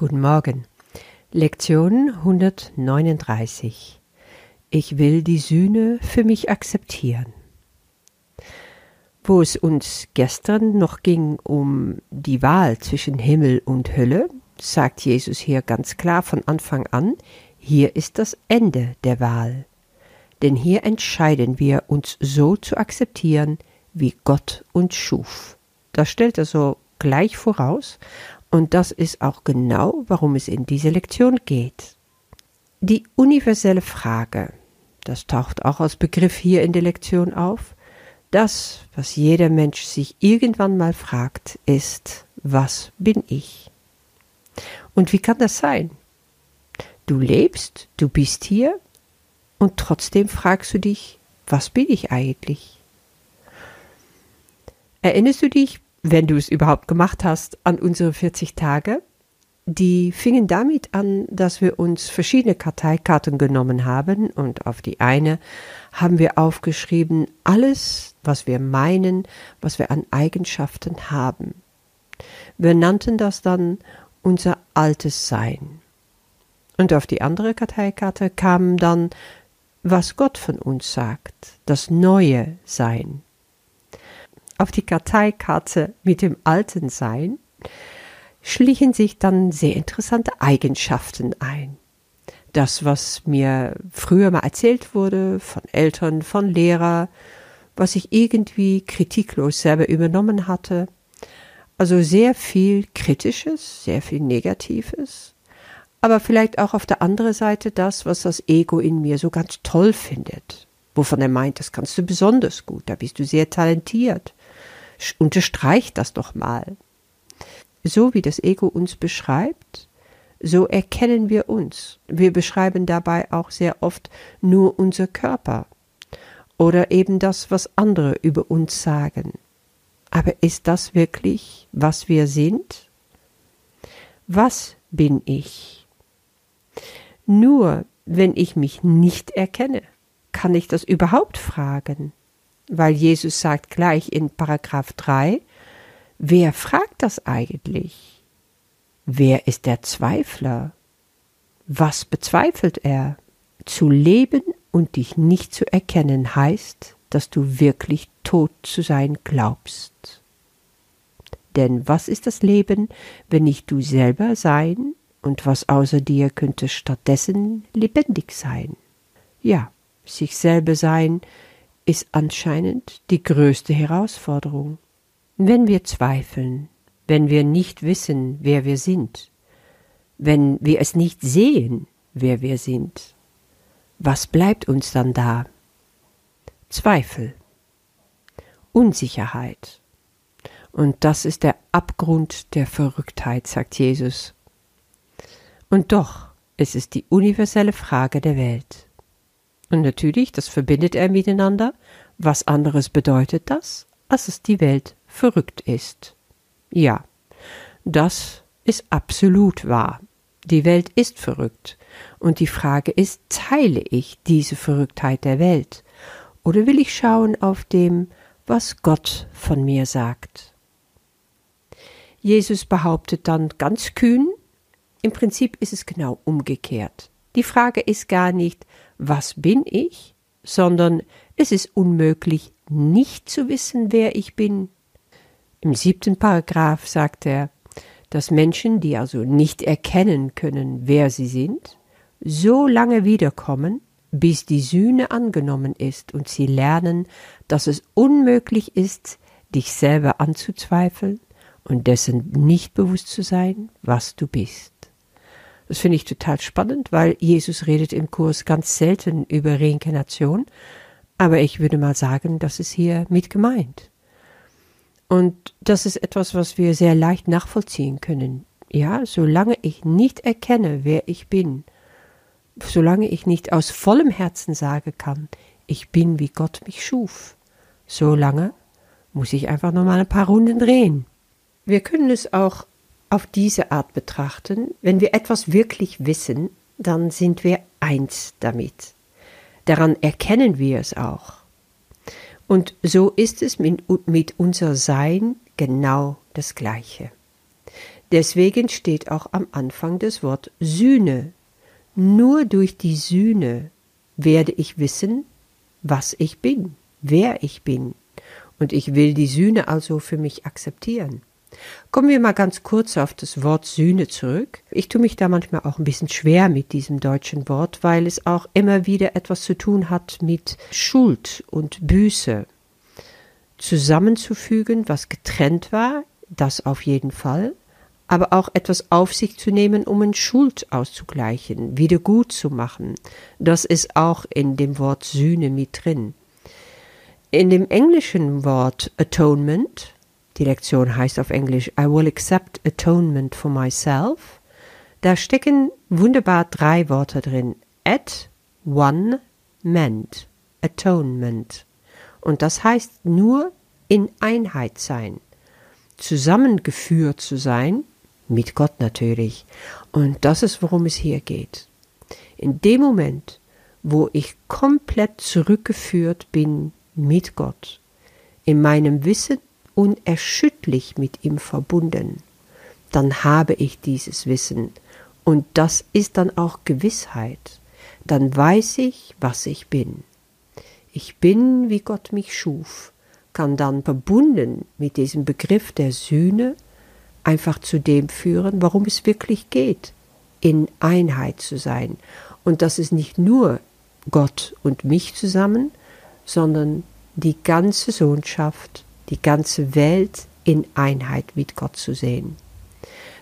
Guten Morgen. Lektion 139. Ich will die Sühne für mich akzeptieren. Wo es uns gestern noch ging um die Wahl zwischen Himmel und Hölle, sagt Jesus hier ganz klar von Anfang an, hier ist das Ende der Wahl. Denn hier entscheiden wir uns so zu akzeptieren, wie Gott uns schuf. Das stellt er so gleich voraus und das ist auch genau, warum es in dieser Lektion geht. Die universelle Frage, das taucht auch als Begriff hier in der Lektion auf, das, was jeder Mensch sich irgendwann mal fragt, ist, was bin ich? Und wie kann das sein? Du lebst, du bist hier, und trotzdem fragst du dich, was bin ich eigentlich? Erinnerst du dich wenn du es überhaupt gemacht hast, an unsere 40 Tage. Die fingen damit an, dass wir uns verschiedene Karteikarten genommen haben und auf die eine haben wir aufgeschrieben alles, was wir meinen, was wir an Eigenschaften haben. Wir nannten das dann unser altes Sein. Und auf die andere Karteikarte kam dann, was Gott von uns sagt, das neue Sein auf die Karteikarte mit dem alten Sein schlichen sich dann sehr interessante Eigenschaften ein. Das, was mir früher mal erzählt wurde von Eltern, von Lehrer, was ich irgendwie kritiklos selber übernommen hatte. Also sehr viel Kritisches, sehr viel Negatives, aber vielleicht auch auf der anderen Seite das, was das Ego in mir so ganz toll findet, wovon er meint, das kannst du besonders gut, da bist du sehr talentiert unterstreicht das doch mal. So wie das Ego uns beschreibt, so erkennen wir uns. Wir beschreiben dabei auch sehr oft nur unser Körper oder eben das, was andere über uns sagen. Aber ist das wirklich, was wir sind? Was bin ich? Nur wenn ich mich nicht erkenne, kann ich das überhaupt fragen weil Jesus sagt gleich in Paragraph 3, wer fragt das eigentlich? Wer ist der Zweifler? Was bezweifelt er? Zu leben und dich nicht zu erkennen heißt, dass du wirklich tot zu sein glaubst. Denn was ist das Leben, wenn nicht du selber sein, und was außer dir könnte stattdessen lebendig sein? Ja, sich selber sein ist anscheinend die größte Herausforderung. Wenn wir zweifeln, wenn wir nicht wissen, wer wir sind, wenn wir es nicht sehen, wer wir sind, was bleibt uns dann da? Zweifel, Unsicherheit. Und das ist der Abgrund der Verrücktheit, sagt Jesus. Und doch ist es die universelle Frage der Welt. Und natürlich, das verbindet er miteinander. Was anderes bedeutet das, als dass die Welt verrückt ist? Ja, das ist absolut wahr. Die Welt ist verrückt. Und die Frage ist, teile ich diese Verrücktheit der Welt? Oder will ich schauen auf dem, was Gott von mir sagt? Jesus behauptet dann ganz kühn, im Prinzip ist es genau umgekehrt. Die Frage ist gar nicht, was bin ich, sondern es ist unmöglich, nicht zu wissen, wer ich bin. Im siebten Paragraph sagt er, dass Menschen, die also nicht erkennen können, wer sie sind, so lange wiederkommen, bis die Sühne angenommen ist und sie lernen, dass es unmöglich ist, dich selber anzuzweifeln und dessen nicht bewusst zu sein, was du bist. Das finde ich total spannend, weil Jesus redet im Kurs ganz selten über Reinkarnation, aber ich würde mal sagen, das ist hier mit gemeint. Und das ist etwas, was wir sehr leicht nachvollziehen können. Ja, solange ich nicht erkenne, wer ich bin, solange ich nicht aus vollem Herzen sagen kann, ich bin, wie Gott mich schuf, solange muss ich einfach noch mal ein paar Runden drehen. Wir können es auch auf diese Art betrachten, wenn wir etwas wirklich wissen, dann sind wir eins damit. Daran erkennen wir es auch. Und so ist es mit, mit unser Sein genau das Gleiche. Deswegen steht auch am Anfang das Wort Sühne. Nur durch die Sühne werde ich wissen, was ich bin, wer ich bin. Und ich will die Sühne also für mich akzeptieren. Kommen wir mal ganz kurz auf das Wort Sühne zurück. Ich tue mich da manchmal auch ein bisschen schwer mit diesem deutschen Wort, weil es auch immer wieder etwas zu tun hat mit Schuld und Büße. Zusammenzufügen, was getrennt war, das auf jeden Fall, aber auch etwas auf sich zu nehmen, um eine Schuld auszugleichen, wieder gut zu machen. Das ist auch in dem Wort Sühne mit drin. In dem englischen Wort Atonement die Lektion heißt auf Englisch I will accept atonement for myself. Da stecken wunderbar drei Worte drin. At, one, ment. Atonement. Und das heißt nur in Einheit sein. Zusammengeführt zu sein, mit Gott natürlich. Und das ist, worum es hier geht. In dem Moment, wo ich komplett zurückgeführt bin mit Gott, in meinem Wissen unerschütterlich mit ihm verbunden, dann habe ich dieses Wissen und das ist dann auch Gewissheit. Dann weiß ich, was ich bin. Ich bin, wie Gott mich schuf, kann dann verbunden mit diesem Begriff der Sühne einfach zu dem führen, warum es wirklich geht, in Einheit zu sein. Und das ist nicht nur Gott und mich zusammen, sondern die ganze Sohnschaft die ganze Welt in Einheit mit Gott zu sehen.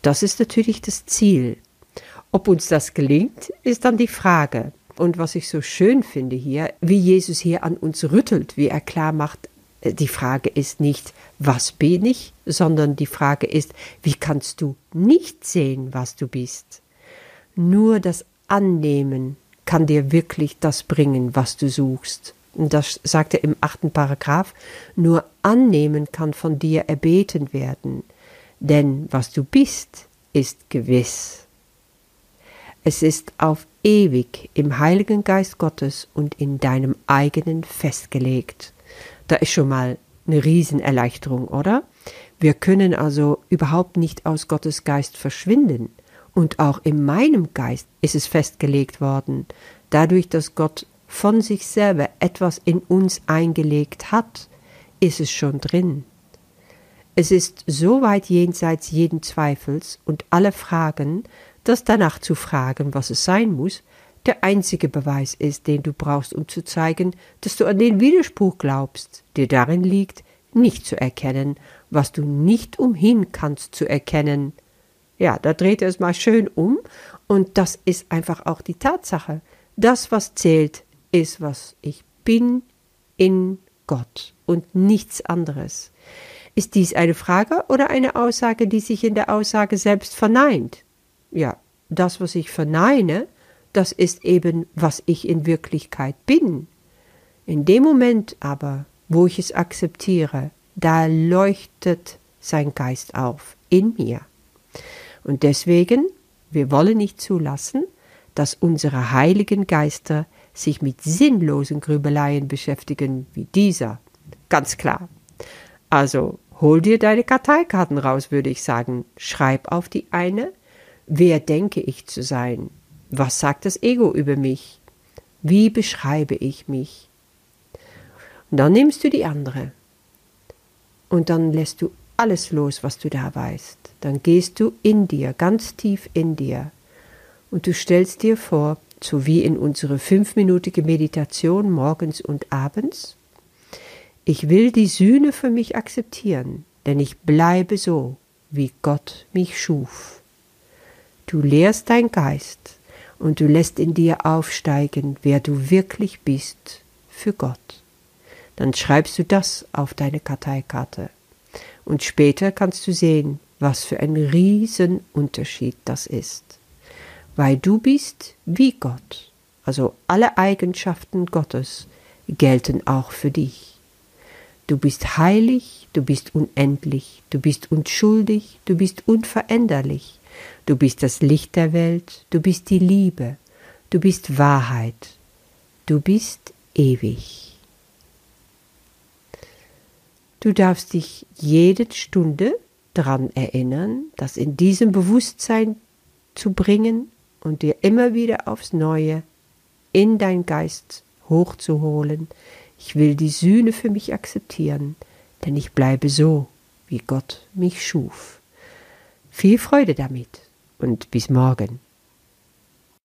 Das ist natürlich das Ziel. Ob uns das gelingt, ist dann die Frage. Und was ich so schön finde hier, wie Jesus hier an uns rüttelt, wie er klar macht, äh, die Frage ist nicht, was bin ich, sondern die Frage ist, wie kannst du nicht sehen, was du bist? Nur das Annehmen kann dir wirklich das bringen, was du suchst das sagt er im achten Paragraph, nur annehmen kann von dir erbeten werden, denn was du bist, ist gewiss. Es ist auf ewig im Heiligen Geist Gottes und in deinem eigenen festgelegt. Da ist schon mal eine Riesenerleichterung, oder? Wir können also überhaupt nicht aus Gottes Geist verschwinden. Und auch in meinem Geist ist es festgelegt worden, dadurch, dass Gott von sich selber etwas in uns eingelegt hat, ist es schon drin. Es ist so weit jenseits jeden Zweifels und alle Fragen, dass danach zu fragen, was es sein muss, der einzige Beweis ist, den du brauchst, um zu zeigen, dass du an den Widerspruch glaubst, der darin liegt, nicht zu erkennen, was du nicht umhin kannst zu erkennen. Ja, da dreht er es mal schön um, und das ist einfach auch die Tatsache. Das, was zählt, ist, was ich bin in Gott und nichts anderes. Ist dies eine Frage oder eine Aussage, die sich in der Aussage selbst verneint? Ja, das, was ich verneine, das ist eben, was ich in Wirklichkeit bin. In dem Moment aber, wo ich es akzeptiere, da leuchtet sein Geist auf in mir. Und deswegen, wir wollen nicht zulassen, dass unsere heiligen Geister sich mit sinnlosen Grübeleien beschäftigen wie dieser. Ganz klar. Also hol dir deine Karteikarten raus, würde ich sagen. Schreib auf die eine, wer denke ich zu sein? Was sagt das Ego über mich? Wie beschreibe ich mich? Und dann nimmst du die andere. Und dann lässt du alles los, was du da weißt. Dann gehst du in dir, ganz tief in dir. Und du stellst dir vor, so wie in unsere fünfminütige Meditation morgens und abends. Ich will die Sühne für mich akzeptieren, denn ich bleibe so, wie Gott mich schuf. Du lehrst dein Geist und du lässt in dir aufsteigen, wer du wirklich bist für Gott. Dann schreibst du das auf deine Karteikarte. Und später kannst du sehen, was für ein Riesenunterschied das ist weil du bist wie Gott. Also alle Eigenschaften Gottes gelten auch für dich. Du bist heilig, du bist unendlich, du bist unschuldig, du bist unveränderlich, du bist das Licht der Welt, du bist die Liebe, du bist Wahrheit, du bist ewig. Du darfst dich jede Stunde daran erinnern, das in diesem Bewusstsein zu bringen und dir immer wieder aufs Neue in dein Geist hochzuholen. Ich will die Sühne für mich akzeptieren, denn ich bleibe so, wie Gott mich schuf. Viel Freude damit und bis morgen.